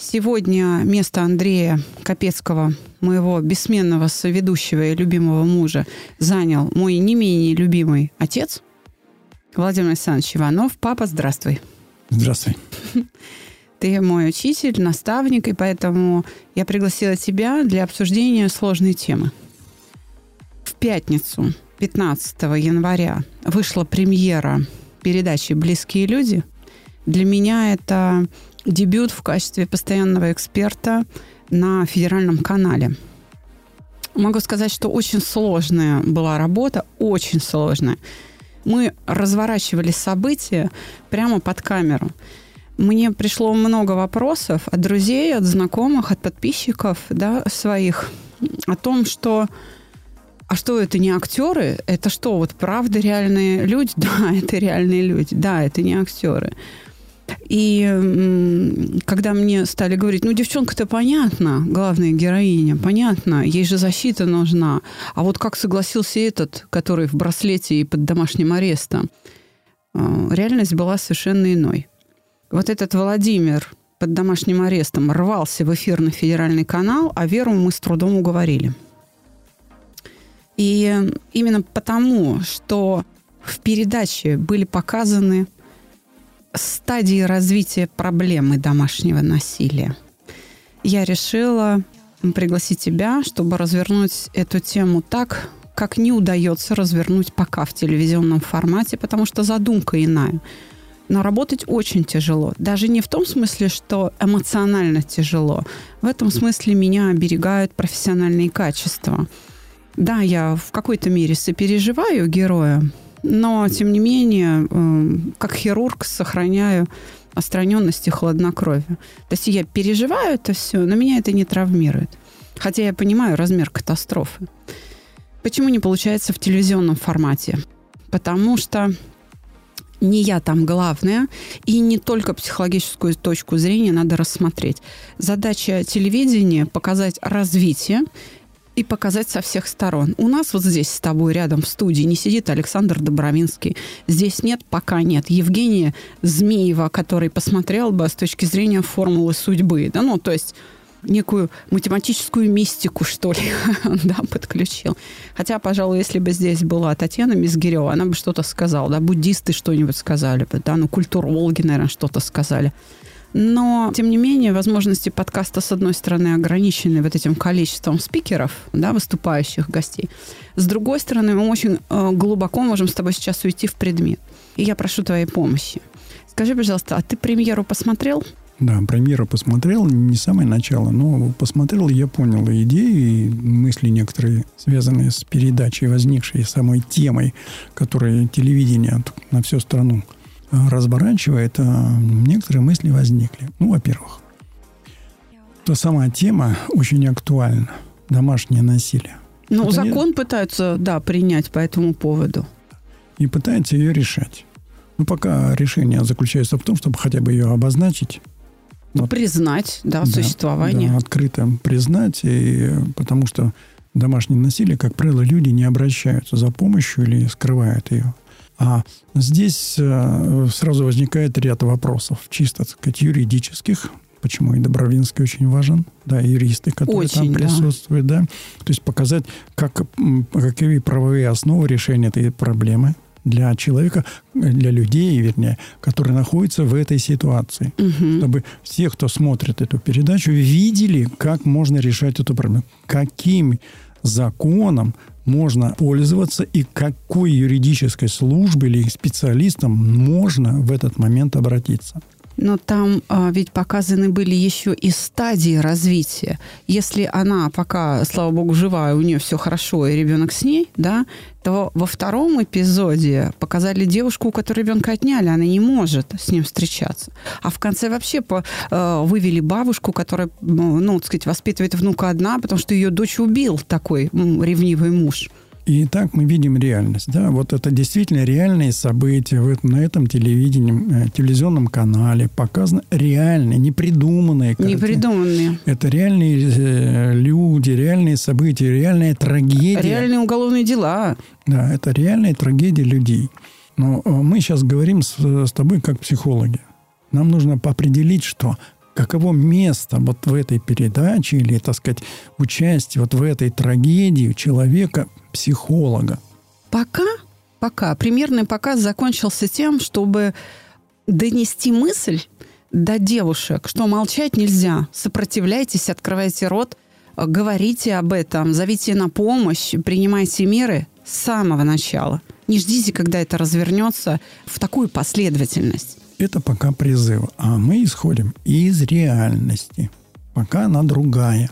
Сегодня место Андрея Капецкого, моего бессменного соведущего и любимого мужа, занял мой не менее любимый отец, Владимир Александрович Иванов. Папа, здравствуй. Здравствуй. Ты мой учитель, наставник, и поэтому я пригласила тебя для обсуждения сложной темы. В пятницу, 15 января, вышла премьера передачи «Близкие люди». Для меня это дебют в качестве постоянного эксперта на федеральном канале. Могу сказать, что очень сложная была работа, очень сложная. Мы разворачивали события прямо под камеру. Мне пришло много вопросов от друзей, от знакомых, от подписчиков да, своих о том, что а что это не актеры? Это что, вот правда реальные люди? Да, это реальные люди. Да, это не актеры. И когда мне стали говорить, ну, девчонка-то понятно, главная героиня, понятно, ей же защита нужна. А вот как согласился этот, который в браслете и под домашним арестом? А, реальность была совершенно иной. Вот этот Владимир под домашним арестом рвался в эфир на федеральный канал, а Веру мы с трудом уговорили. И именно потому, что в передаче были показаны стадии развития проблемы домашнего насилия. Я решила пригласить тебя, чтобы развернуть эту тему так, как не удается развернуть пока в телевизионном формате, потому что задумка иная. Но работать очень тяжело. Даже не в том смысле, что эмоционально тяжело. В этом смысле меня оберегают профессиональные качества. Да, я в какой-то мере сопереживаю героя, но, тем не менее, эм, как хирург сохраняю остраненность и хладнокровие. То есть я переживаю это все, но меня это не травмирует. Хотя я понимаю размер катастрофы. Почему не получается в телевизионном формате? Потому что не я там главная, и не только психологическую точку зрения надо рассмотреть. Задача телевидения – показать развитие и показать со всех сторон. У нас вот здесь с тобой рядом в студии не сидит Александр Добровинский. Здесь нет, пока нет. Евгения Змеева, который посмотрел бы с точки зрения формулы судьбы. Да, ну, то есть некую математическую мистику, что ли, да, подключил. Хотя, пожалуй, если бы здесь была Татьяна Мизгирева, она бы что-то сказала, да, буддисты что-нибудь сказали бы, да, ну, культурологи, наверное, что-то сказали. Но, тем не менее, возможности подкаста, с одной стороны, ограничены вот этим количеством спикеров, да, выступающих гостей. С другой стороны, мы очень э, глубоко можем с тобой сейчас уйти в предмет. И я прошу твоей помощи. Скажи, пожалуйста, а ты премьеру посмотрел? Да, премьеру посмотрел, не самое начало, но посмотрел, я понял идеи и мысли некоторые, связанные с передачей, возникшей самой темой, которая телевидение на всю страну разворачивает, некоторые мысли возникли. Ну, во-первых, то сама тема очень актуальна. Домашнее насилие. Ну, Это закон не... пытаются, да, принять по этому поводу. И пытаются ее решать. Ну, пока решение заключается в том, чтобы хотя бы ее обозначить. Ну, вот, признать, да, да, существование. Да, открыто признать, и, потому что домашнее насилие, как правило, люди не обращаются за помощью или скрывают ее. А здесь э, сразу возникает ряд вопросов, чисто, так сказать, юридических, почему и Добровинский очень важен, да, юристы, которые очень, там присутствуют, да. да. То есть показать, как, какие правовые основы решения этой проблемы для человека, для людей, вернее, которые находятся в этой ситуации. Угу. Чтобы все, кто смотрит эту передачу, видели, как можно решать эту проблему. Каким законом можно пользоваться и какой юридической службе или специалистам можно в этот момент обратиться. Но там а, ведь показаны были еще и стадии развития. Если она пока, слава богу, живая, у нее все хорошо, и ребенок с ней, да, то во втором эпизоде показали девушку, у которой ребенка отняли, она не может с ним встречаться. А в конце вообще по, э, вывели бабушку, которая, ну, так сказать, воспитывает внука одна, потому что ее дочь убил такой ревнивый муж. И так мы видим реальность. Да? Вот это действительно реальные события. Вот на этом телевидении, э, телевизионном канале показаны реальные, непридуманные картины. Непридуманные. Это реальные э, люди, реальные события, реальная трагедия. Реальные уголовные дела. Да, это реальная трагедия людей. Но э, мы сейчас говорим с, с тобой как психологи. Нам нужно определить, что каково место вот в этой передаче или, так сказать, участие вот в этой трагедии человека-психолога. Пока, пока примерный показ закончился тем, чтобы донести мысль до девушек, что молчать нельзя, сопротивляйтесь, открывайте рот, говорите об этом, зовите на помощь, принимайте меры с самого начала. Не ждите, когда это развернется в такую последовательность. Это пока призыв. А мы исходим из реальности. Пока она другая.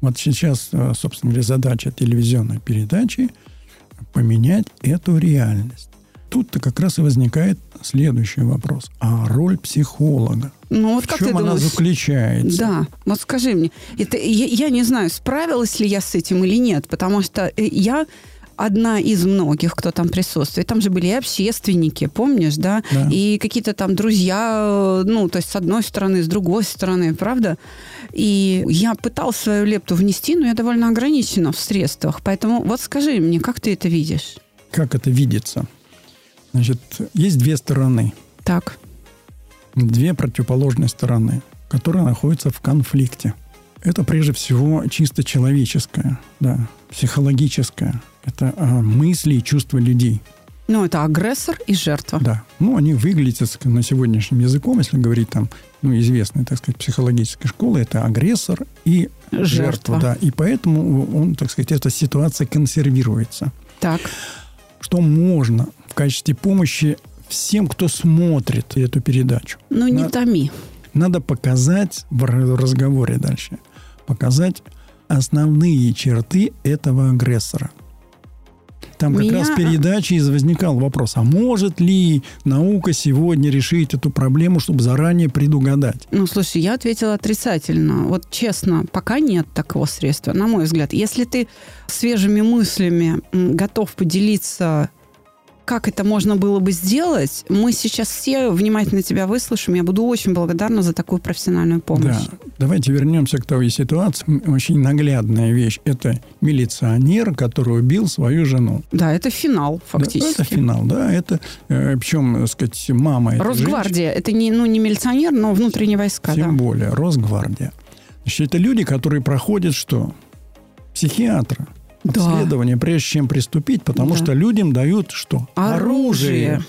Вот сейчас, э, собственно говоря, задача телевизионной передачи поменять эту реальность. Тут-то как раз и возникает следующий вопрос. А роль психолога? Ну, вот в как чем ты она думаешь? заключается? Да, вот скажи мне, это, я, я не знаю, справилась ли я с этим или нет, потому что э, я одна из многих, кто там присутствует. Там же были и общественники, помнишь, да? Да. И какие-то там друзья, э, ну, то есть с одной стороны, с другой стороны, правда? И я пыталась свою лепту внести, но я довольно ограничена в средствах. Поэтому вот скажи мне, как ты это видишь? Как это видится? Значит, есть две стороны. Так, две противоположные стороны, которые находятся в конфликте. Это прежде всего чисто человеческое, да, психологическое. Это а, мысли и чувства людей. ну, это агрессор и жертва. Да. Ну, они выглядят на сегодняшнем языком, если говорить там, ну, известной, так сказать, психологической школы, это агрессор и Жертва. жертва. Да. И поэтому он, так сказать, эта ситуация консервируется. Так, Что можно в качестве помощи всем, кто смотрит эту передачу. ну не На- томи. надо показать в разговоре дальше, показать основные черты этого агрессора. Там как Меня- раз в передаче возникал вопрос, а может ли наука сегодня решить эту проблему, чтобы заранее предугадать? Ну, слушай, я ответила отрицательно. Вот честно, пока нет такого средства, на мой взгляд. Если ты свежими мыслями готов поделиться, как это можно было бы сделать, мы сейчас все внимательно тебя выслушаем. Я буду очень благодарна за такую профессиональную помощь. Да. Давайте вернемся к той ситуации. Очень наглядная вещь. Это милиционер, который убил свою жену. Да, это финал, Да, фактически. это финал, да. Это, э, причем, так сказать, мама Росгвардия. Это не, ну, не милиционер, но внутренние войска. Тем да. более, Росгвардия. Значит, это люди, которые проходят что? Психиатра. Да. Обследование, прежде чем приступить, потому Да. что людям дают что? Оружие.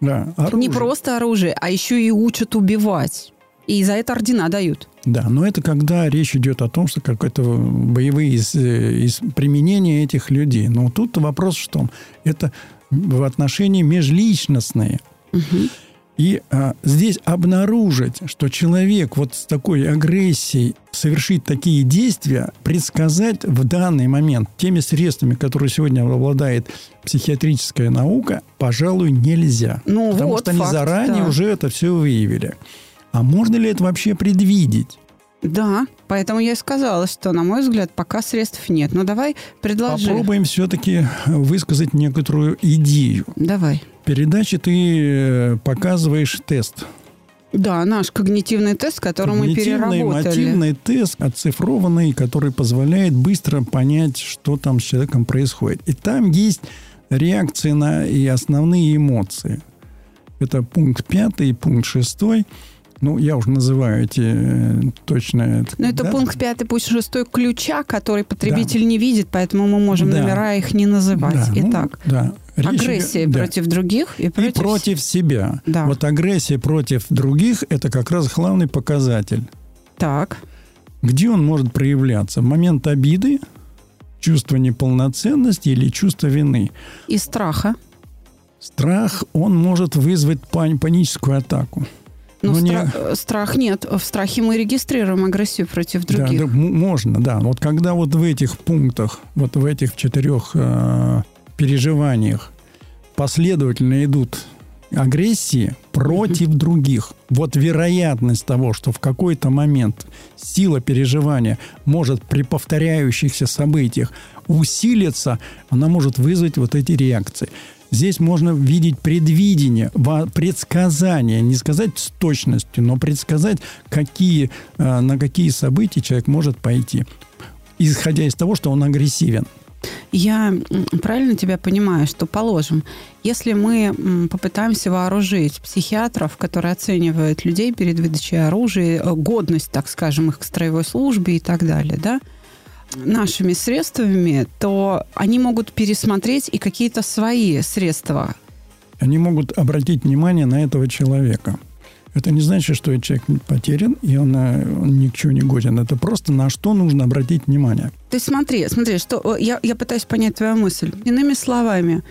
Да, оружие. Не просто оружие, а еще и учат убивать. И за это ордена дают. Да, но это когда речь идет о том, что какое-то боевые из, э, из применения этих людей. Но тут вопрос в том, это в отношении межличностные. И а, здесь обнаружить, что человек вот с такой агрессией совершит такие действия, предсказать в данный момент теми средствами, которые сегодня обладает психиатрическая наука, пожалуй, нельзя. Ну Потому вот, что они факт, заранее да. уже это все выявили. А можно ли это вообще предвидеть? Да, поэтому я и сказала, что, на мой взгляд, пока средств нет. Ну, давай предложи. Попробуем все-таки высказать некоторую идею. Давай. В передаче ты э, показываешь тест. Да, наш когнитивный тест, который мы переработали. мотивный тест, оцифрованный, который позволяет быстро понять, что там с человеком происходит. И там есть реакции на и основные эмоции. Это пункт пятый и пункт шестой. Ну, я уже называю эти э, точно... Ну, это да? пункт пятый, пусть шестой ключа, который потребитель не видит, поэтому мы можем Да. номера их не называть. Да, ну, Итак, да. Речь агрессия идет- да. против других и и против... против себя. Да. Вот агрессия против других – это как раз главный показатель. Так, Где он может проявляться? В момент обиды, чувство неполноценности или чувство вины. и страха. Страх, он может вызвать пани- паническую атаку. Но Ну, не- стра- э, страх нет. В страхе мы регистрируем агрессию против Да, других. да, м- можно, да. Вот когда вот в этих пунктах, вот в этих четырех э, переживаниях последовательно идут агрессии против других, вот вероятность того, что в какой-то момент сила переживания может при повторяющихся событиях усилиться, она может вызвать вот эти реакции. Здесь можно видеть предвидение, предсказание, не сказать с точностью, но предсказать, какие, э, на какие события человек может пойти, исходя из того, что он агрессивен. Я правильно тебя понимаю, что, положим, если мы попытаемся вооружить психиатров, которые оценивают людей перед выдачей оружия, э, годность, так скажем, их к строевой службе и так далее, да, нашими средствами, то они могут пересмотреть и какие-то свои средства. Они могут обратить внимание на этого человека. Это не значит, что этот человек потерян, и он, э, он ни к чему не годен. Это просто на что нужно обратить внимание. То есть смотри, смотри, что э, я, я пытаюсь понять твою мысль. Иными словами,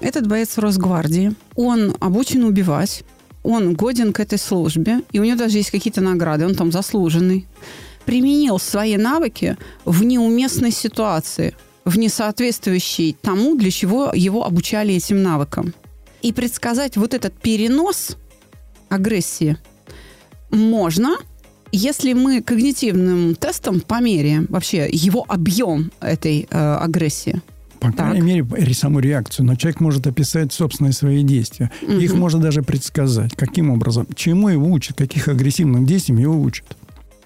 этот боец Росгвардии, он обучен убивать, он годен к этой службе, и у него даже есть какие-то награды, он там заслуженный. Применил свои навыки в неуместной ситуации, в несоответствующей тому, для чего его обучали этим навыкам. И предсказать вот этот перенос агрессии можно, если мы когнитивным тестом померяем вообще его объем этой э, агрессии. По Так. крайней мере, ре- саму реакцию. Но человек может описать собственные свои действия. Их Мгм. можно даже предсказать. Каким образом? Чему его учат? Каких агрессивных действиям его учат?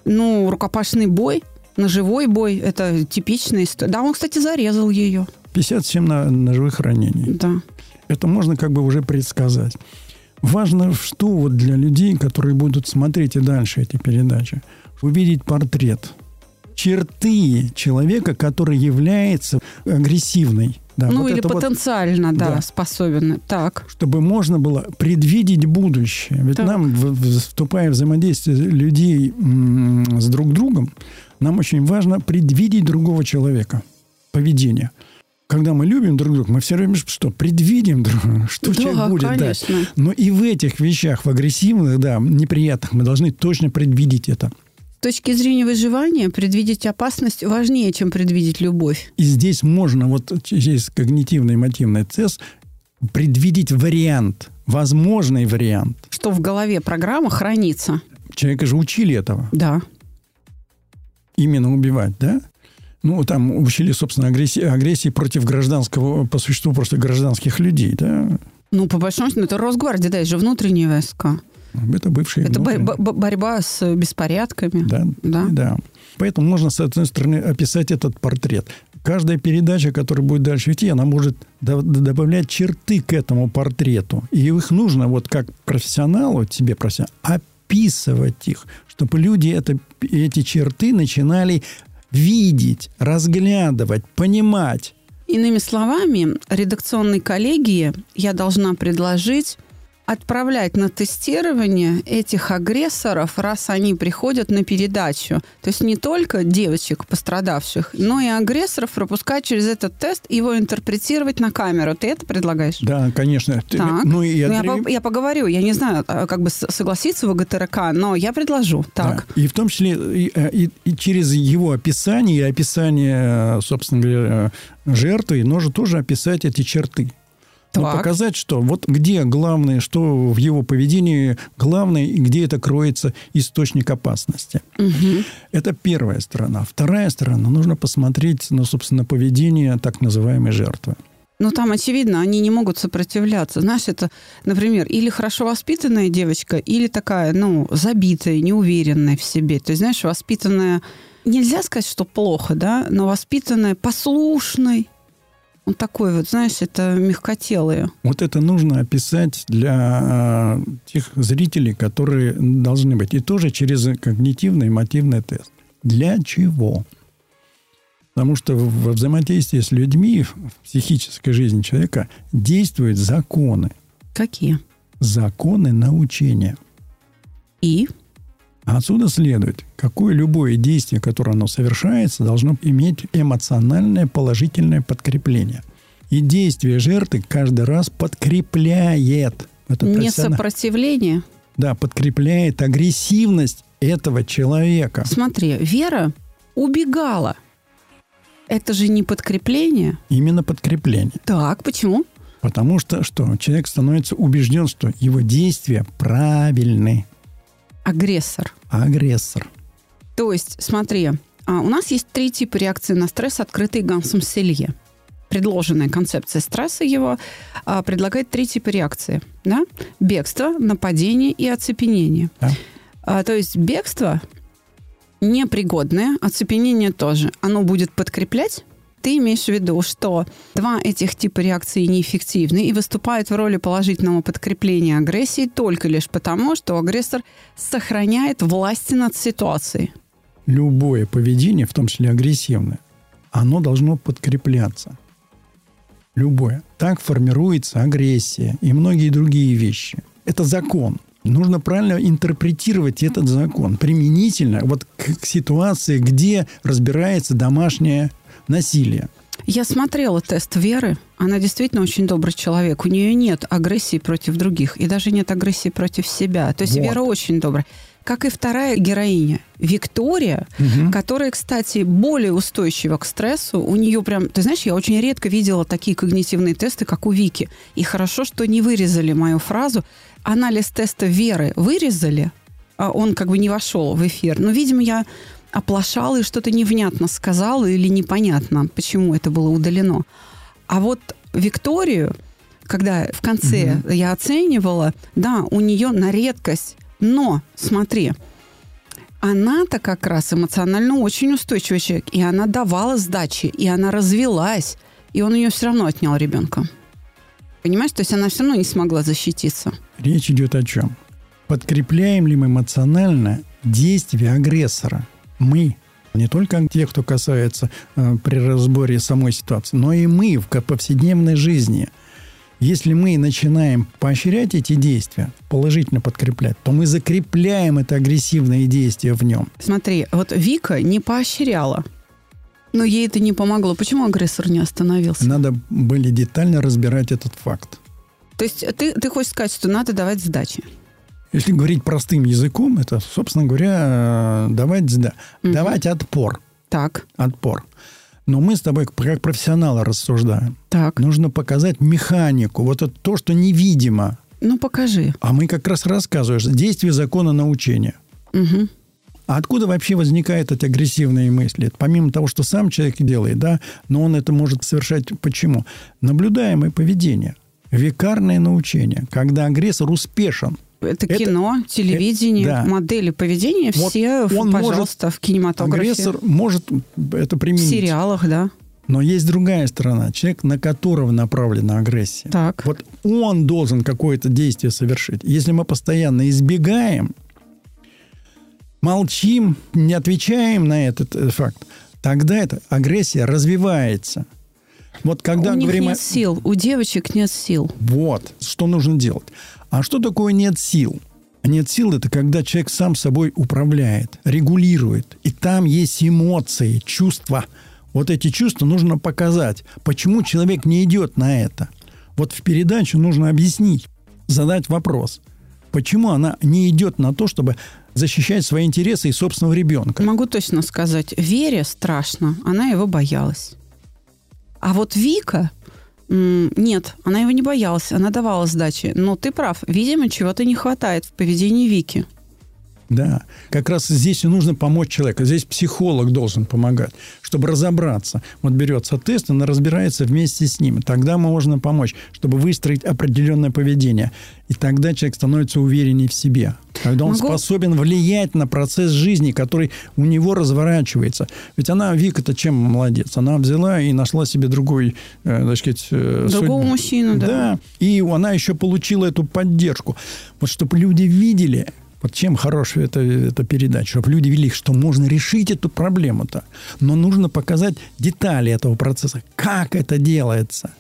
Ну, рукопашный бой, ножевой бой, это типичная история. Да, он, кстати, зарезал ее. 57 на- ножевых ранений. Да. Это можно как бы уже предсказать. Важно, что вот для людей, которые будут смотреть и дальше эти передачи, увидеть портрет, черты человека, который является агрессивной. Да, ну, вот или это вот, потенциально, да, Да. способен. Так. чтобы можно было предвидеть будущее. Ведь Так. нам, вступая в взаимодействие людей с друг другом, нам очень важно предвидеть другого человека, поведение. Когда мы любим друг друга, мы все время что? Предвидим, друг друга, что Да, человек будет. да. конечно. Но и в этих вещах, в агрессивных, да, неприятных, мы должны точно предвидеть это. С точки зрения выживания предвидеть опасность важнее, чем предвидеть любовь. И здесь можно вот через когнитивный мотивный тест предвидеть вариант, возможный вариант. Что в голове программа хранится. Человека же учили этого. Да. именно убивать, да? Ну, там учили, собственно, агрессии, агрессии против гражданского, по существу, просто гражданских людей, да? Ну, по большому счету, это Росгвардия, да, это же внутренние войска. Это бывшие... Это бо- бо- борьба с беспорядками. Да, Да. да. Поэтому можно, с одной стороны, описать этот портрет. Каждая передача, которая будет дальше идти, она может до- добавлять черты к этому портрету. И их нужно, вот как профессионалу, тебе профессионалу, описывать их, чтобы люди это, эти черты начинали видеть, разглядывать, понимать. Иными словами, редакционной коллегии я должна предложить отправлять на тестирование этих агрессоров, раз они приходят на передачу. То есть не только девочек пострадавших, но и агрессоров пропускать через этот тест его интерпретировать на камеру. Ты это предлагаешь? Да, конечно. Так. Ну, и Ну, я, по- я поговорю, я не знаю, а, как бы согласиться в ГТРК, но я предложу. Так. Да. И в том числе и, э, и- и через его описание и описание, собственно говоря, э, жертвы, нужно тоже описать эти черты. Ну, Так. показать, что вот где главное, что в его поведении главное, и где это кроется источник опасности. Мгм. Это первая сторона. Вторая сторона, нужно посмотреть, ну, собственно, поведение так называемой жертвы. Ну, там, очевидно, они не могут сопротивляться. Знаешь, это, например, или хорошо воспитанная девочка, или такая, ну, забитая, неуверенная в себе. То есть, знаешь, воспитанная... Нельзя сказать, что плохо, да, но воспитанная послушной. Он такой вот, знаешь, это мягкотелые. Вот это нужно описать для э, тех зрителей, которые должны быть. И тоже через когнитивный и мотивный тест. Для чего? Потому что во взаимодействии с людьми в психической жизни человека действуют законы. Какие? Законы научения. И? А отсюда следует, какое любое действие, которое оно совершается, должно иметь эмоциональное положительное подкрепление. И действие жертвы каждый раз подкрепляет. Это Не сопротивление. да, подкрепляет агрессивность этого человека. Смотри, Вера убегала. Это же не подкрепление. Именно подкрепление. Так, почему? Потому что что? Человек становится убежден, что его действия правильны. Агрессор. Агрессор. То есть, смотри, а, у нас есть три типа реакции на стресс, открытые Гансом Селье. Предложенная концепция стресса его а, предлагает три типа реакции. Да? Бегство, нападение и оцепенение. Да. А, то есть бегство непригодное, оцепенение тоже. Оно будет подкреплять ты имеешь в виду, что два этих типа реакции неэффективны и выступают в роли положительного подкрепления агрессии только лишь потому, что агрессор сохраняет власть над ситуацией. Любое поведение, в том числе агрессивное, оно должно подкрепляться. Любое. Так формируется агрессия и многие другие вещи. Это закон. Нужно правильно интерпретировать этот закон применительно вот к, к ситуации, где разбирается домашняя насилия. Я смотрела тест Веры. Она действительно очень добрый человек. У нее нет агрессии против других. И даже нет агрессии против себя. То есть вот. Вера очень добрая. Как и вторая героиня, Виктория, угу. которая, кстати, более устойчива к стрессу. У нее прям... Ты знаешь, я очень редко видела такие когнитивные тесты, как у Вики. И хорошо, что не вырезали мою фразу. Анализ теста Веры вырезали, а он как бы не вошел в эфир. Но, видимо, я оплошал и что-то невнятно сказал или непонятно, почему это было удалено. А вот Викторию, когда в конце угу. я оценивала, да, у нее на редкость, но смотри, она-то как раз эмоционально очень устойчивый человек, и она давала сдачи, и она развелась, и он ее все равно отнял ребенка. Понимаешь, то есть она все равно не смогла защититься. Речь идет о чем? Подкрепляем ли мы эмоционально действия агрессора? мы, не только те, кто касается э, при разборе самой ситуации, но и мы в повседневной жизни. Если мы начинаем поощрять эти действия, положительно подкреплять, то мы закрепляем это агрессивное действие в нем. Смотри, вот Вика не поощряла. Но ей это не помогло. Почему агрессор не остановился? Надо были детально разбирать этот факт. То есть ты, ты хочешь сказать, что надо давать сдачи? Если говорить простым языком, это, собственно говоря, давать, да, угу. давать отпор. Так. Отпор. Но мы с тобой как профессионалы рассуждаем. Так. Нужно показать механику. Вот это то, что невидимо. Ну, покажи. А мы как раз рассказываешь действие закона научения. Угу. А откуда вообще возникают эти агрессивные мысли? Это помимо того, что сам человек делает, да, но он это может совершать почему? Наблюдаемое поведение, векарное научение, когда агрессор успешен – это, это кино, телевидение, это, да. модели поведения, вот все, он пожалуйста, может, в кинематографе. Агрессор может это применить. В сериалах, да. Но есть другая сторона. Человек, на которого направлена агрессия. Так. Вот он должен какое-то действие совершить. Если мы постоянно избегаем, молчим, не отвечаем на этот э, факт, тогда эта агрессия развивается. Вот когда у них говорим нет о... сил, у девочек нет сил. Вот, что нужно делать. А что такое нет сил? Нет сил – это когда человек сам собой управляет, регулирует. И там есть эмоции, чувства. Вот эти чувства нужно показать. Почему человек не идет на это? Вот в передаче нужно объяснить, задать вопрос. Почему она не идет на то, чтобы защищать свои интересы и собственного ребенка? Могу точно сказать. Вере страшно. Она его боялась. А вот Вика нет, она его не боялась, она давала сдачи. Но ты прав, видимо, чего-то не хватает в поведении Вики. Да, как раз здесь и нужно помочь человеку. Здесь психолог должен помогать, чтобы разобраться. Вот берется тест, он разбирается вместе с ним. Тогда можно помочь, чтобы выстроить определенное поведение. И тогда человек становится увереннее в себе. Когда он Могу... способен влиять на процесс жизни, который у него разворачивается. Ведь она, Вика-то чем молодец? Она взяла и нашла себе другой, э, так сказать... Э, Другого судьбу. мужчину, да. Да. И она еще получила эту поддержку. Вот чтобы люди видели, вот чем хорошая эта, эта передача, чтобы люди видели, что можно решить эту проблему-то. Но нужно показать детали этого процесса, как это делается.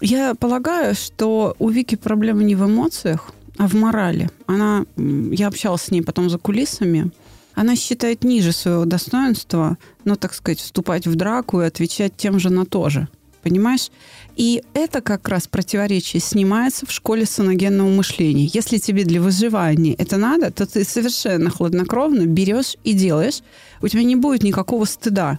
Я полагаю, что у Вики проблема не в эмоциях, а в морали. Она, я общалась с ней потом за кулисами. Она считает ниже своего достоинства, ну, так сказать, вступать в драку и отвечать тем же на то же. Понимаешь? И это как раз противоречие снимается в школе саногенного мышления. Если тебе для выживания это надо, то ты совершенно хладнокровно берешь и делаешь. У тебя не будет никакого стыда.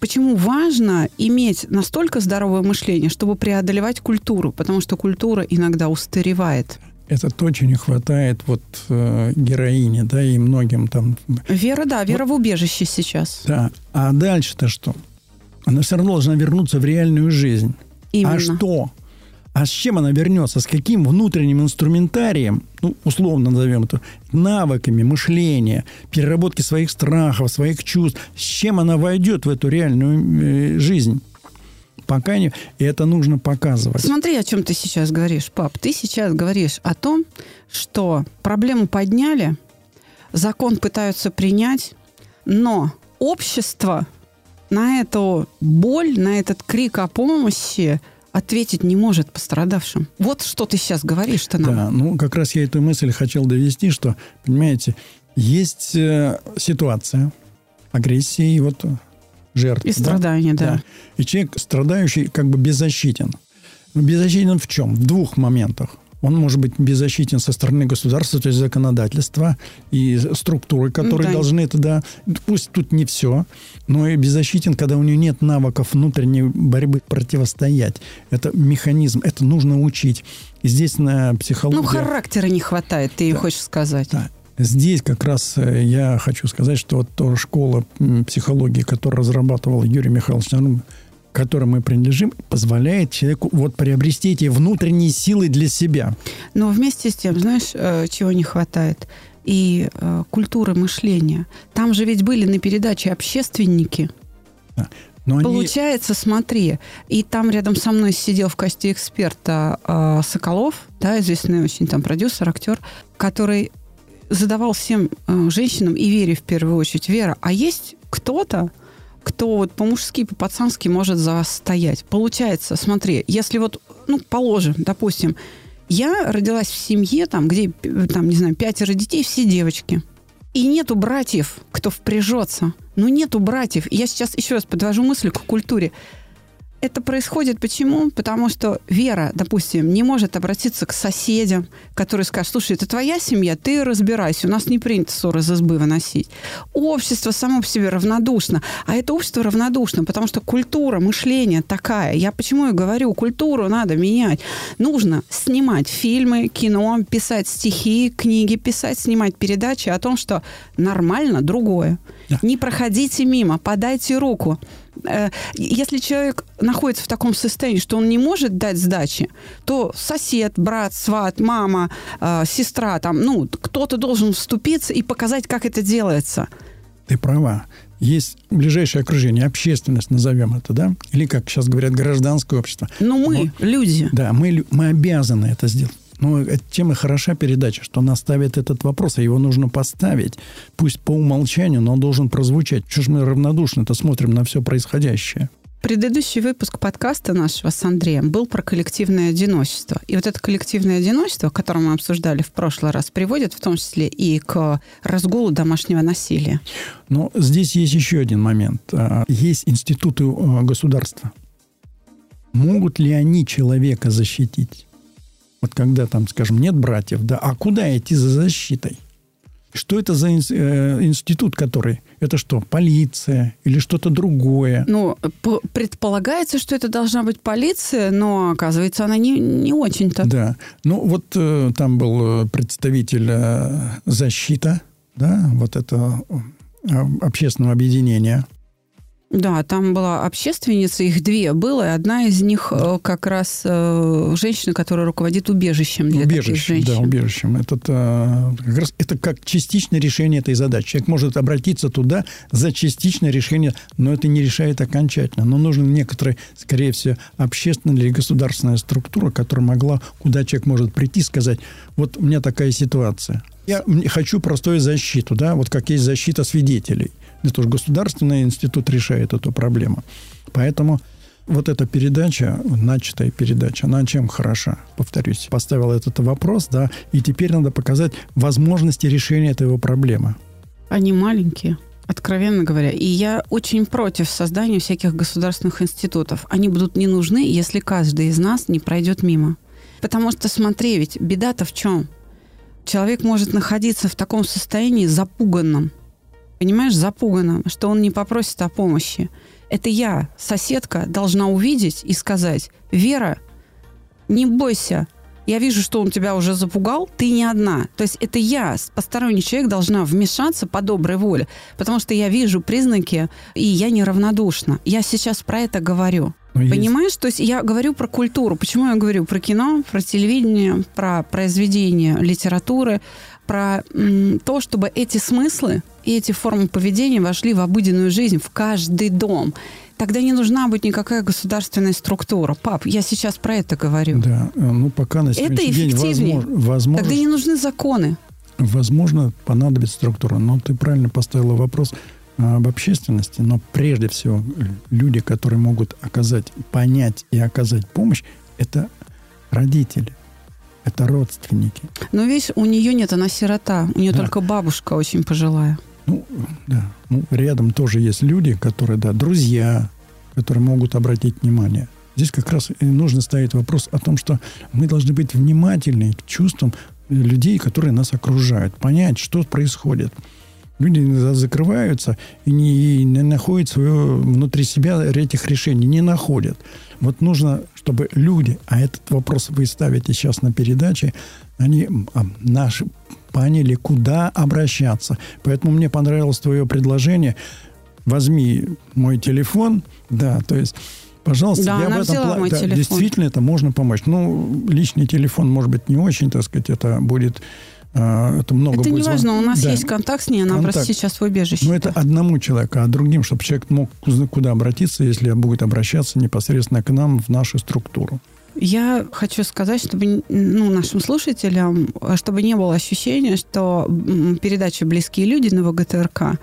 Почему важно иметь настолько здоровое мышление, чтобы преодолевать культуру? Потому что культура иногда устаревает. Это то, чего не хватает вот э, героине, да, и многим там. Вера, да, вера вот, в убежище сейчас. Да. А дальше-то что? Она все равно должна вернуться в реальную жизнь. А Именно. А что? А с чем она вернется? С каким внутренним инструментарием, ну, условно назовем это, навыками мышления, переработки своих страхов, своих чувств, с чем она войдет в эту реальную э, жизнь? Пока не... И это нужно показывать. Смотри, о чем ты сейчас говоришь, пап. Ты сейчас говоришь о том, что проблему подняли, закон пытаются принять, но общество на эту боль, на этот крик о помощи ответить не может пострадавшим. Вот что ты сейчас говоришь-то нам. Да, ну как раз я эту мысль хотел довести, что, понимаете, есть э, ситуация агрессии и вот жертвы. И страдания, да? да. И человек, страдающий, как бы беззащитен. Беззащитен в чем? В двух моментах. Он может быть беззащитен со стороны государства, то есть законодательства и структуры, которые да. должны это, да, пусть тут не все, но и беззащитен, когда у него нет навыков внутренней борьбы противостоять. Это механизм, это нужно учить. И здесь на психологии... Ну, характера не хватает, ты да. хочешь сказать. Да. Здесь как раз э, я хочу сказать, что вот та школа психологии, которую разрабатывал Юрий Михайлович которой мы принадлежим, позволяет человеку вот приобрести эти внутренние силы для себя. Но вместе с тем, знаешь, э, чего не хватает? И э, культуры мышления. Там же ведь были на передаче общественники. Да. Но Получается, они... смотри, и там рядом со мной сидел в качестве эксперта э, Соколов, да, известный очень там продюсер, актер, который задавал всем э, женщинам и Вере в первую очередь, Вера, а есть кто-то, кто вот по-мужски, по-пацански может застоять. Получается, смотри, если вот, ну, положим, допустим, я родилась в семье, там, где, там, не знаю, пятеро детей, все девочки. И нету братьев, кто впряжется. Ну, нету братьев. Я сейчас еще раз подвожу мысль к культуре. Это происходит почему? Потому что Вера, допустим, не может обратиться к соседям, которые скажут, слушай, это твоя семья, ты разбирайся, у нас не принято ссоры из избы выносить. Общество само по себе равнодушно. А это общество равнодушно, потому что культура мышления такая. Я почему и говорю, культуру надо менять. Нужно снимать фильмы, кино, писать стихи, книги писать, снимать передачи о том, что нормально другое. Да. Не проходите мимо, подайте руку. Э, если человек находится в таком состоянии, что он не может дать сдачи, то сосед, брат, сват, мама, э, сестра, там, ну, кто-то должен вступиться и показать, как это делается. Ты права. Есть ближайшее окружение, общественность, назовем это, да? Или, как сейчас говорят, гражданское общество. Ну, мы, Но, люди. Да, мы, мы обязаны это сделать. Но тем и хороша передача, что она ставит этот вопрос, а его нужно поставить. Пусть по умолчанию, но он должен прозвучать. Чего ж мы равнодушно-то смотрим на все происходящее? Предыдущий выпуск подкаста нашего с Андреем был про коллективное одиночество. И вот это коллективное одиночество, которое мы обсуждали в прошлый раз, приводит в том числе и к разгулу домашнего насилия. Но здесь есть еще один момент. А, есть институты а, государства. Могут ли они человека защитить? Вот когда там, скажем, нет братьев, да, а куда идти за защитой? Что это за э, институт, который? Это что, полиция или что-то другое? Ну, предполагается, что это должна быть полиция, но оказывается, она не, не очень-то. Да. Ну, вот э, там был э, представитель э, защита, да, вот это э, общественного объединения. Да, там была общественница, их две было, и одна из них да. Э, как раз э, женщина, которая руководит убежищем для убежищем, таких женщин. Да, убежищем. Это, э, как раз, это как частичное решение этой задачи. Человек может обратиться туда за частичное решение, но это не решает окончательно. Но нужна некоторая, скорее всего, общественная или государственная структура, которая могла, куда человек может прийти и сказать, вот у меня такая ситуация. Я хочу простую защиту, да, вот как есть защита свидетелей – это уже государственный институт решает эту проблему. Поэтому вот эта передача, начатая передача, она чем хороша? Повторюсь, поставил этот вопрос, да, и теперь надо показать возможности решения этой проблемы. Они маленькие. Откровенно говоря. И я очень против создания всяких государственных институтов. Они будут не нужны, если каждый из нас не пройдет мимо. Потому что, смотри, ведь беда-то в чем? Человек может находиться в таком состоянии запуганном, понимаешь, запуганном, что он не попросит о помощи. Это я, соседка, должна увидеть и сказать, Вера, не бойся, я вижу, что он тебя уже запугал, ты не одна. То есть это я, посторонний человек, должна вмешаться по доброй воле, потому что я вижу признаки, и я неравнодушна. Я сейчас про это говорю. Но Понимаешь? Есть... То есть я говорю про культуру. Почему я говорю про кино, про телевидение, про произведение литературы, про то, чтобы эти смыслы и эти формы поведения вошли в обыденную жизнь, в каждый дом. Тогда не нужна быть никакая государственная структура. Пап, я сейчас про это говорю. Да, ну пока на сегодняшний это день возможно, возможно... Тогда не нужны законы. Возможно, понадобится структура. Но ты правильно поставила вопрос об общественности, но прежде всего люди, которые могут оказать, понять и оказать помощь, это родители, это родственники. Но видишь, у нее нет, она сирота, у нее да. только бабушка очень пожилая. Ну, да. Ну, рядом тоже есть люди, которые, да, друзья, которые могут обратить внимание. Здесь как раз и нужно ставить вопрос о том, что мы должны быть внимательны к чувствам людей, которые нас окружают, понять, что происходит. Люди закрываются и не, не находят свое, внутри себя этих решений, не находят. Вот нужно, чтобы люди, а этот вопрос вы ставите сейчас на передаче, они а, наши поняли, куда обращаться. Поэтому мне понравилось твое предложение. Возьми мой телефон, да, то есть Пожалуйста, да, я в этом плане. Да, действительно, это можно помочь. Ну, личный телефон, может быть, не очень, так сказать, это будет это много Это будет не важно, у нас да. есть контакт с ней, она контакт. просто сейчас в убежище. Но это одному человеку, а другим, чтобы человек мог куда обратиться, если будет обращаться непосредственно к нам в нашу структуру. Я хочу сказать, чтобы ну, нашим слушателям, чтобы не было ощущения, что передача «Близкие люди» на ВГТРК,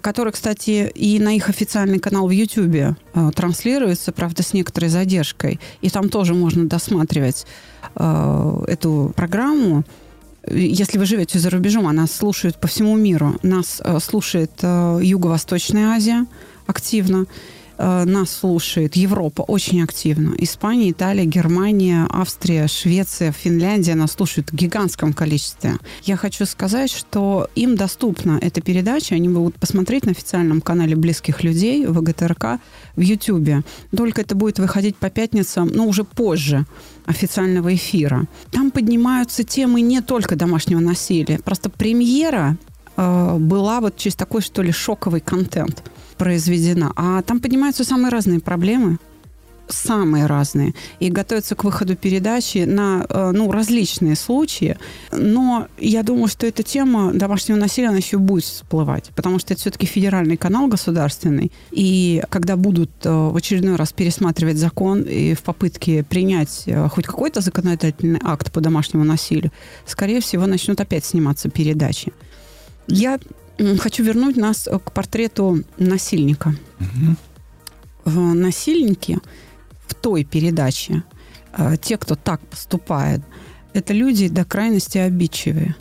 которая, кстати, и на их официальный канал в Ютьюбе э, транслируется, правда, с некоторой задержкой, и там тоже можно досматривать э, эту программу, если вы живете за рубежом, а нас слушают по всему миру. Нас э, слушает э, Юго-Восточная Азия активно. Э, нас слушает Европа очень активно. Испания, Италия, Германия, Австрия, Швеция, Финляндия нас слушают в гигантском количестве. Я хочу сказать, что им доступна эта передача. Они могут посмотреть на официальном канале «Близких людей» ВГТРК в Ютьюбе. Только это будет выходить по пятницам, но уже позже официального эфира. Там поднимаются темы не только домашнего насилия. Просто премьера э, была вот через такой, что ли, шоковый контент – произведена. А там поднимаются самые разные проблемы, самые разные, и готовятся к выходу передачи на э, ну, различные случаи. Но я думаю, что эта тема домашнего насилия, она еще будет всплывать, потому что это все-таки федеральный канал государственный. И когда будут э, в очередной раз пересматривать закон и в попытке принять э, хоть какой-то законодательный акт по домашнему насилию, скорее всего, начнут опять сниматься передачи. Я хочу вернуть нас э, к портрету насильника. Угу. Насильники в той передаче, э, те, кто так поступает, это люди до крайности обидчивые.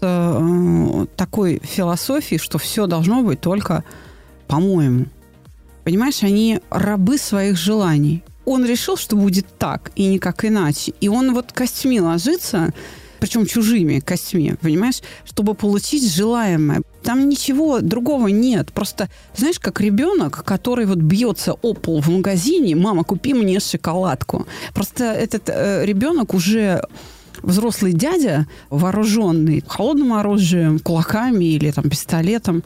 С такой философией, что все должно быть только по-моему. Понимаешь, они рабы своих желаний. Он решил, что будет так и никак иначе. И он вот костьми ложится причем чужими костьми, понимаешь, чтобы получить желаемое. Там ничего другого нет. Просто, знаешь, как ребенок, который вот бьется о пол в магазине, мама, купи мне шоколадку. Просто этот э, ребенок уже взрослый дядя, вооруженный холодным оружием, кулаками или там пистолетом.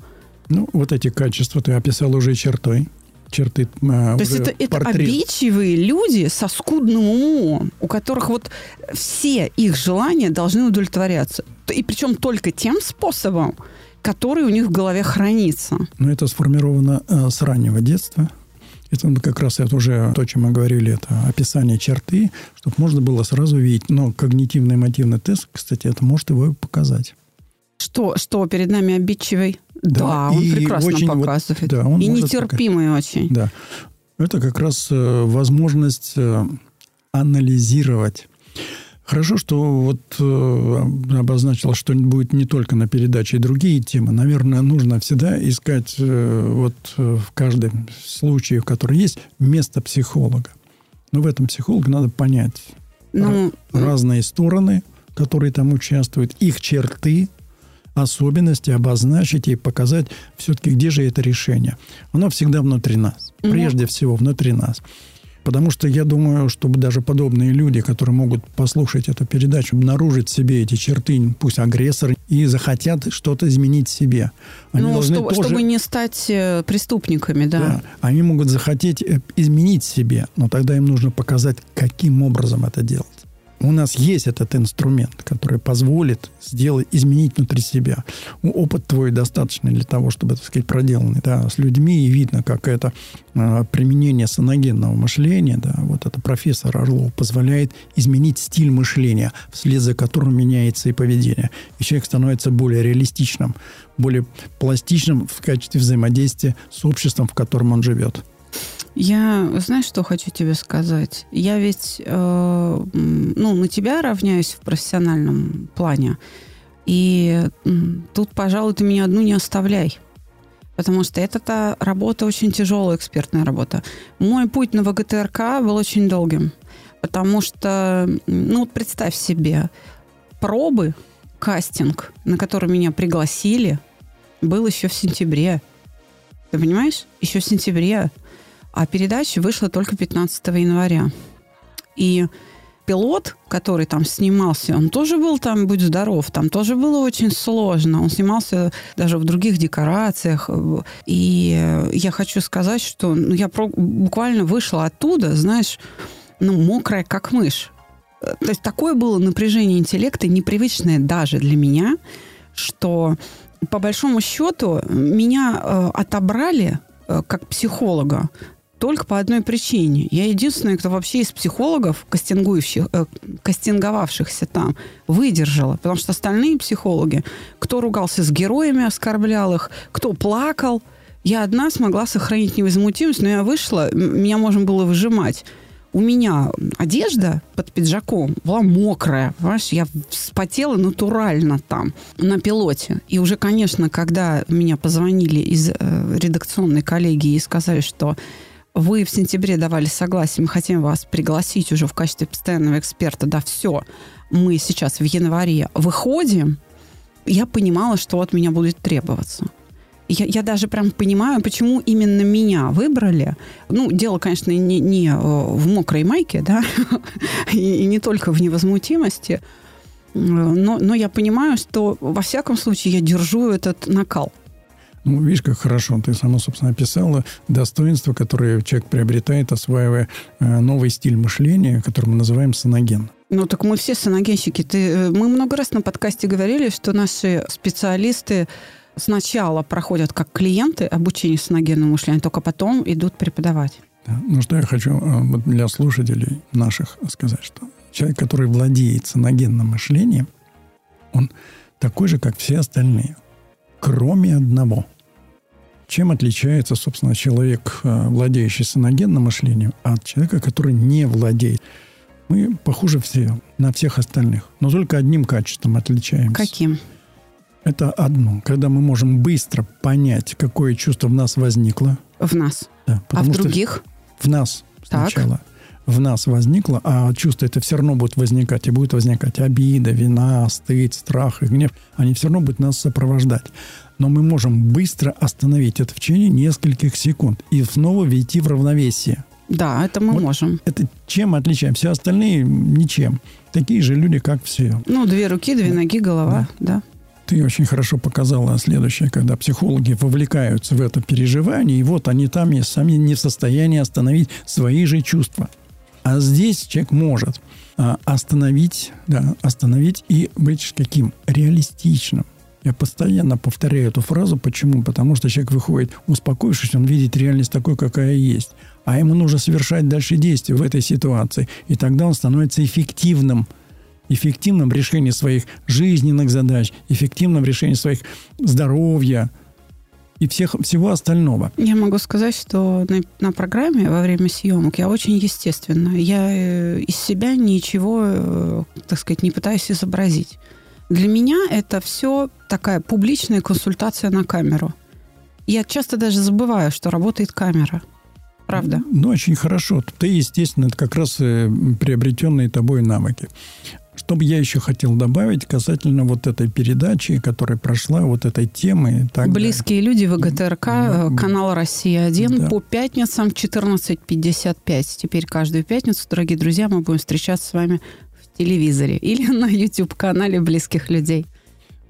Ну, вот эти качества ты описал уже чертой черты э, То есть это, это обидчивые люди со скудным умом, у которых вот все их желания должны удовлетворяться. И причем только тем способом, который у них в голове хранится. Но это сформировано э, с раннего детства. Это как раз это уже то, о чем мы говорили, это описание черты, чтобы можно было сразу видеть. Но когнитивный эмотивный тест, кстати, это может его показать. Что, что перед нами обидчивый? Да, да он прекрасно очень, показывает. Вот, да, он и нетерпимый показать. очень. Да. Это как раз э, возможность э, анализировать Хорошо, что вот э, обозначил, что будет не только на передаче и другие темы. Наверное, нужно всегда искать э, вот э, в каждом случае, в котором есть, место психолога. Но в этом психолога надо понять ну, разные стороны, которые там участвуют, их черты, особенности, обозначить и показать все-таки, где же это решение. Оно всегда внутри нас. Прежде ну, всего, внутри нас. Потому что я думаю, чтобы даже подобные люди, которые могут послушать эту передачу, обнаружить в себе эти черты, пусть агрессоры, и захотят что-то изменить в себе. Они ну, чтобы, тоже... чтобы не стать э, преступниками, да. да. Они могут захотеть э, изменить себе, но тогда им нужно показать, каким образом это делать у нас есть этот инструмент, который позволит сделать, изменить внутри себя. Опыт твой достаточно для того, чтобы, так сказать, проделанный да, с людьми, и видно, как это э, применение саногенного мышления, да, вот это профессор Орлов позволяет изменить стиль мышления, вслед за которым меняется и поведение. И человек становится более реалистичным, более пластичным в качестве взаимодействия с обществом, в котором он живет. Я, знаешь, что хочу тебе сказать? Я ведь, э, ну, на тебя равняюсь в профессиональном плане. И тут, пожалуй, ты меня одну не оставляй. Потому что это работа очень тяжелая, экспертная работа. Мой путь на ВГТРК был очень долгим. Потому что, ну, вот представь себе, пробы, кастинг, на который меня пригласили, был еще в сентябре. Ты понимаешь? Еще в сентябре. А передача вышла только 15 января. И пилот, который там снимался, он тоже был там, будь здоров, там тоже было очень сложно. Он снимался даже в других декорациях. И я хочу сказать, что ну, я буквально вышла оттуда, знаешь, ну, мокрая, как мышь. То есть такое было напряжение интеллекта, непривычное даже для меня, что по большому счету меня э, отобрали э, как психолога только по одной причине. Я единственная, кто вообще из психологов, кастингующих, э, кастинговавшихся там, выдержала. Потому что остальные психологи, кто ругался с героями, оскорблял их, кто плакал, я одна смогла сохранить невозмутимость, но я вышла, меня можно было выжимать. У меня одежда под пиджаком была мокрая, понимаешь, я вспотела натурально там, на пилоте. И уже, конечно, когда меня позвонили из э, редакционной коллегии и сказали, что вы в сентябре давали согласие, мы хотим вас пригласить уже в качестве постоянного эксперта, да, все, мы сейчас в январе выходим, я понимала, что от меня будет требоваться. Я, я даже прям понимаю, почему именно меня выбрали. Ну, дело, конечно, не, не э, в мокрой майке, да, и, и не только в невозмутимости, но, но я понимаю, что во всяком случае я держу этот накал. Ну, видишь, как хорошо ты сама, собственно, описала достоинства, которые человек приобретает, осваивая э, новый стиль мышления, который мы называем саноген. Ну, так мы все саногенщики. Ты, э, мы много раз на подкасте говорили, что наши специалисты сначала проходят как клиенты обучение саногенному мышлению, только потом идут преподавать. Да. Ну, что я хочу э, для слушателей наших сказать, что человек, который владеет саногенным мышлением, он такой же, как все остальные, кроме одного – чем отличается, собственно, человек, э, владеющий саногенным мышлением, от человека, который не владеет? Мы похожи все на всех остальных, но только одним качеством отличаемся. Каким? Это одно, когда мы можем быстро понять, какое чувство в нас возникло. В нас. Да, а в других? В нас сначала. В нас возникло, а чувства это все равно будут возникать. И будет возникать обида, вина, стыд, страх и гнев. Они все равно будут нас сопровождать но мы можем быстро остановить это в течение нескольких секунд и снова войти в равновесие. Да, это мы вот можем. Это чем отличаем? Все остальные ничем. Такие же люди, как все. Ну, две руки, две ноги, голова, да. да. Ты очень хорошо показала следующее, когда психологи вовлекаются в это переживание, и вот они там и сами не в состоянии остановить свои же чувства. А здесь человек может а, остановить, да, остановить и быть каким? Реалистичным. Я постоянно повторяю эту фразу. Почему? Потому что человек выходит, успокоившись, он видит реальность такой, какая есть. А ему нужно совершать дальше действия в этой ситуации. И тогда он становится эффективным. Эффективным в решении своих жизненных задач, эффективным в решении своих здоровья, и всех, всего остального. Я могу сказать, что на, на программе во время съемок я очень естественно. Я э, из себя ничего, э, так сказать, не пытаюсь изобразить. Для меня это все такая публичная консультация на камеру. Я часто даже забываю, что работает камера. Правда? Ну, очень хорошо. Ты, естественно, это как раз э, приобретенные тобой навыки. Что бы я еще хотел добавить касательно вот этой передачи, которая прошла, вот этой темы. Так Близкие далее. люди ВГТРК, да, э, канал «Россия-1» да. по пятницам 14.55. Теперь каждую пятницу, дорогие друзья, мы будем встречаться с вами в телевизоре или на YouTube-канале «Близких людей».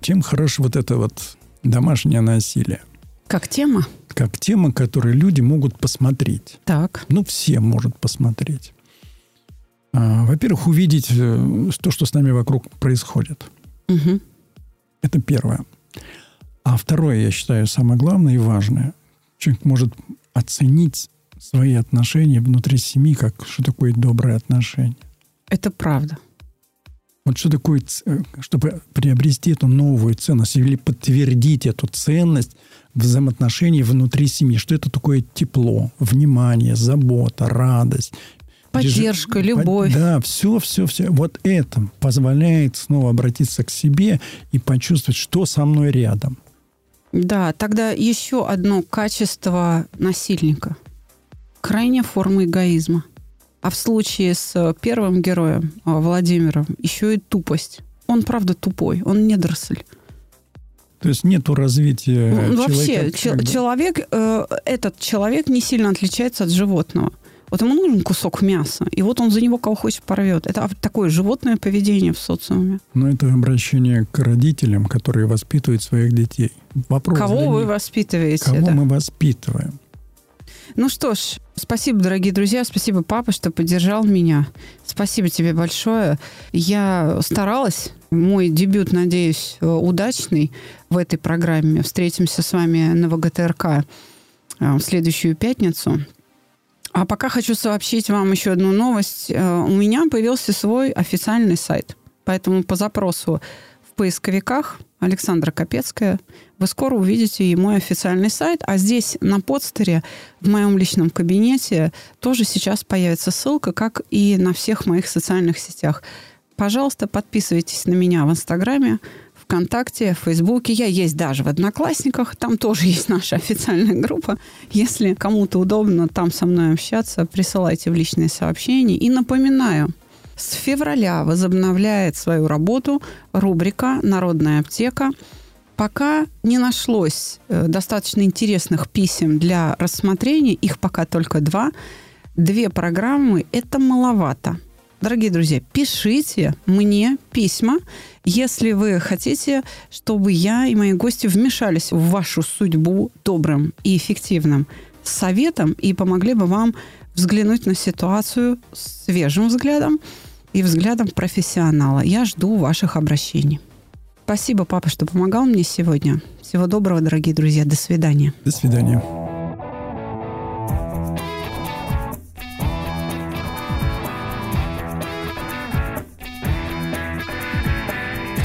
Чем хорошо вот это вот домашнее насилие? Как тема? Как тема, которую люди могут посмотреть. Так. Ну, все могут посмотреть. А, во-первых, увидеть э, то, что с нами вокруг происходит. Угу. Это первое. А второе, я считаю, самое главное и важное. Человек может оценить свои отношения внутри семьи, как что такое доброе отношение. Это правда. Вот что такое, э, чтобы приобрести эту новую ценность или подтвердить эту ценность взаимоотношений внутри семьи, что это такое тепло, внимание, забота, радость. Поддержка, любовь. Да, все, все, все. Вот это позволяет снова обратиться к себе и почувствовать, что со мной рядом. Да, тогда еще одно качество насильника. Крайняя форма эгоизма. А в случае с первым героем, а, Владимиром, еще и тупость. Он, правда, тупой, он недоросль. То есть нету развития ну, Вообще, человека. человек, э, этот человек не сильно отличается от животного. Вот ему нужен кусок мяса, и вот он за него кого хочет порвет. Это такое животное поведение в социуме. Но это обращение к родителям, которые воспитывают своих детей. Вопрос Кого вы воспитываете? Кого да? мы воспитываем? Ну что ж, спасибо, дорогие друзья, спасибо, папа, что поддержал меня. Спасибо тебе большое. Я старалась. Мой дебют, надеюсь, удачный в этой программе. Встретимся с вами на ВГТРК э, в следующую пятницу. А пока хочу сообщить вам еще одну новость. Э, у меня появился свой официальный сайт. Поэтому по запросу в поисковиках Александра Капецкая вы скоро увидите и мой официальный сайт. А здесь на подстере в моем личном кабинете тоже сейчас появится ссылка, как и на всех моих социальных сетях. Пожалуйста, подписывайтесь на меня в Инстаграме, ВКонтакте, в Фейсбуке. Я есть даже в Одноклассниках. Там тоже есть наша официальная группа. Если кому-то удобно там со мной общаться, присылайте в личные сообщения. И напоминаю, с февраля возобновляет свою работу рубрика «Народная аптека». Пока не нашлось э, достаточно интересных писем для рассмотрения, их пока только два. Две программы – это маловато. Дорогие друзья, пишите мне письма, если вы хотите, чтобы я и мои гости вмешались в вашу судьбу добрым и эффективным советом и помогли бы вам взглянуть на ситуацию свежим взглядом и взглядом профессионала. Я жду ваших обращений. Спасибо, папа, что помогал мне сегодня. Всего доброго, дорогие друзья. До свидания. До свидания.